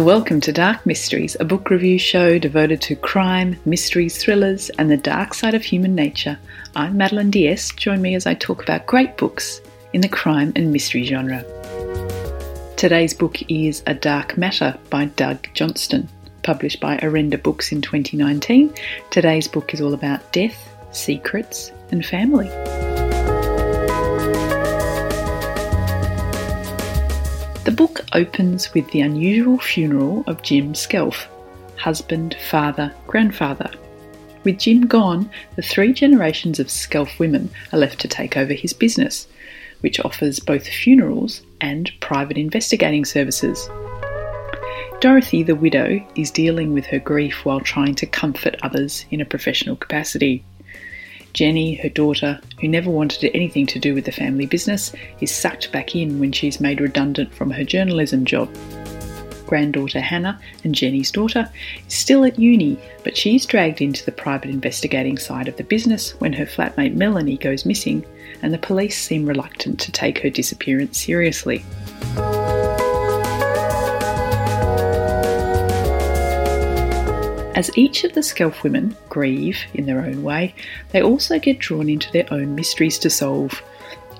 Welcome to Dark Mysteries, a book review show devoted to crime, mysteries, thrillers, and the dark side of human nature. I'm Madeline Diaz. Join me as I talk about great books in the crime and mystery genre. Today's book is A Dark Matter by Doug Johnstone, published by Orenda Books in 2019. Today's book is all about death, secrets, and family. The book opens with the unusual funeral of Jim Skelf, husband, father, grandfather. With Jim gone, the three generations of Skelf women are left to take over his business, which offers both funerals and private investigating services. Dorothy, the widow, is dealing with her grief while trying to comfort others in a professional capacity. Jenny, her daughter, who never wanted anything to do with the family business, is sucked back in when she's made redundant from her journalism job. Granddaughter Hannah and Jenny's daughter is still at uni, but she's dragged into the private investigating side of the business when her flatmate Melanie goes missing, and the police seem reluctant to take her disappearance seriously. As each of the Skelf women grieve in their own way, they also get drawn into their own mysteries to solve,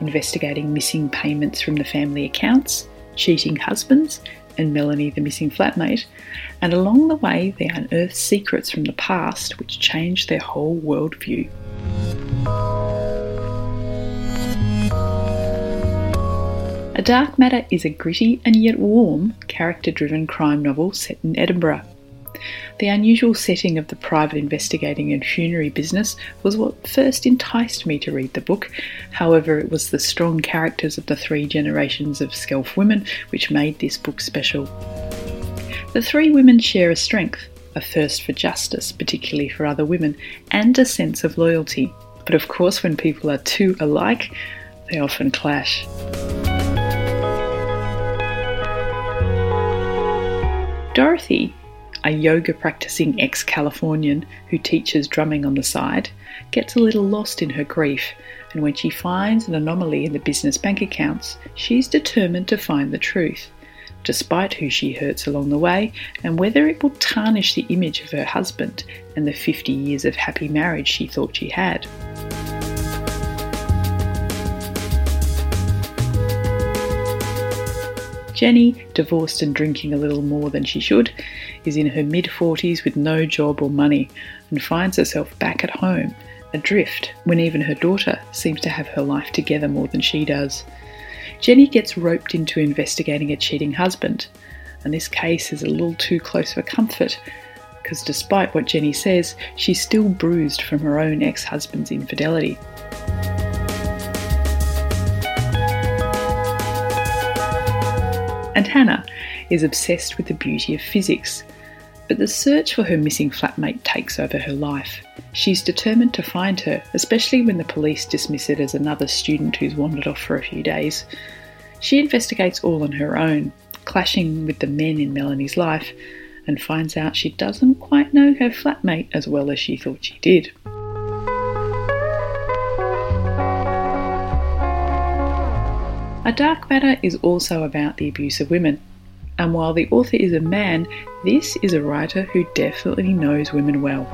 investigating missing payments from the family accounts, cheating husbands, and Melanie, the missing flatmate, and along the way they unearth secrets from the past which change their whole worldview. A Dark Matter is a gritty and yet warm, character driven crime novel set in Edinburgh. The unusual setting of the private investigating and funerary business was what first enticed me to read the book. However, it was the strong characters of the three generations of Skelf women which made this book special. The three women share a strength a thirst for justice, particularly for other women, and a sense of loyalty. But of course, when people are too alike, they often clash. Dorothy a yoga practicing ex Californian who teaches drumming on the side, gets a little lost in her grief, and when she finds an anomaly in the business bank accounts, she's determined to find the truth, despite who she hurts along the way and whether it will tarnish the image of her husband and the 50 years of happy marriage she thought she had. Jenny, divorced and drinking a little more than she should, is in her mid 40s with no job or money and finds herself back at home, adrift, when even her daughter seems to have her life together more than she does. Jenny gets roped into investigating a cheating husband, and this case is a little too close for comfort because despite what Jenny says, she's still bruised from her own ex husband's infidelity. And Hannah is obsessed with the beauty of physics. But the search for her missing flatmate takes over her life. She's determined to find her, especially when the police dismiss it as another student who's wandered off for a few days. She investigates all on her own, clashing with the men in Melanie's life, and finds out she doesn't quite know her flatmate as well as she thought she did. A Dark Matter is also about the abuse of women. And while the author is a man, this is a writer who definitely knows women well.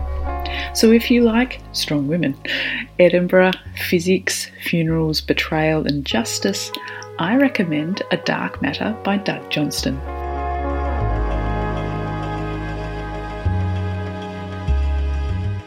So if you like strong women, Edinburgh, physics, funerals, betrayal, and justice, I recommend A Dark Matter by Doug Johnstone.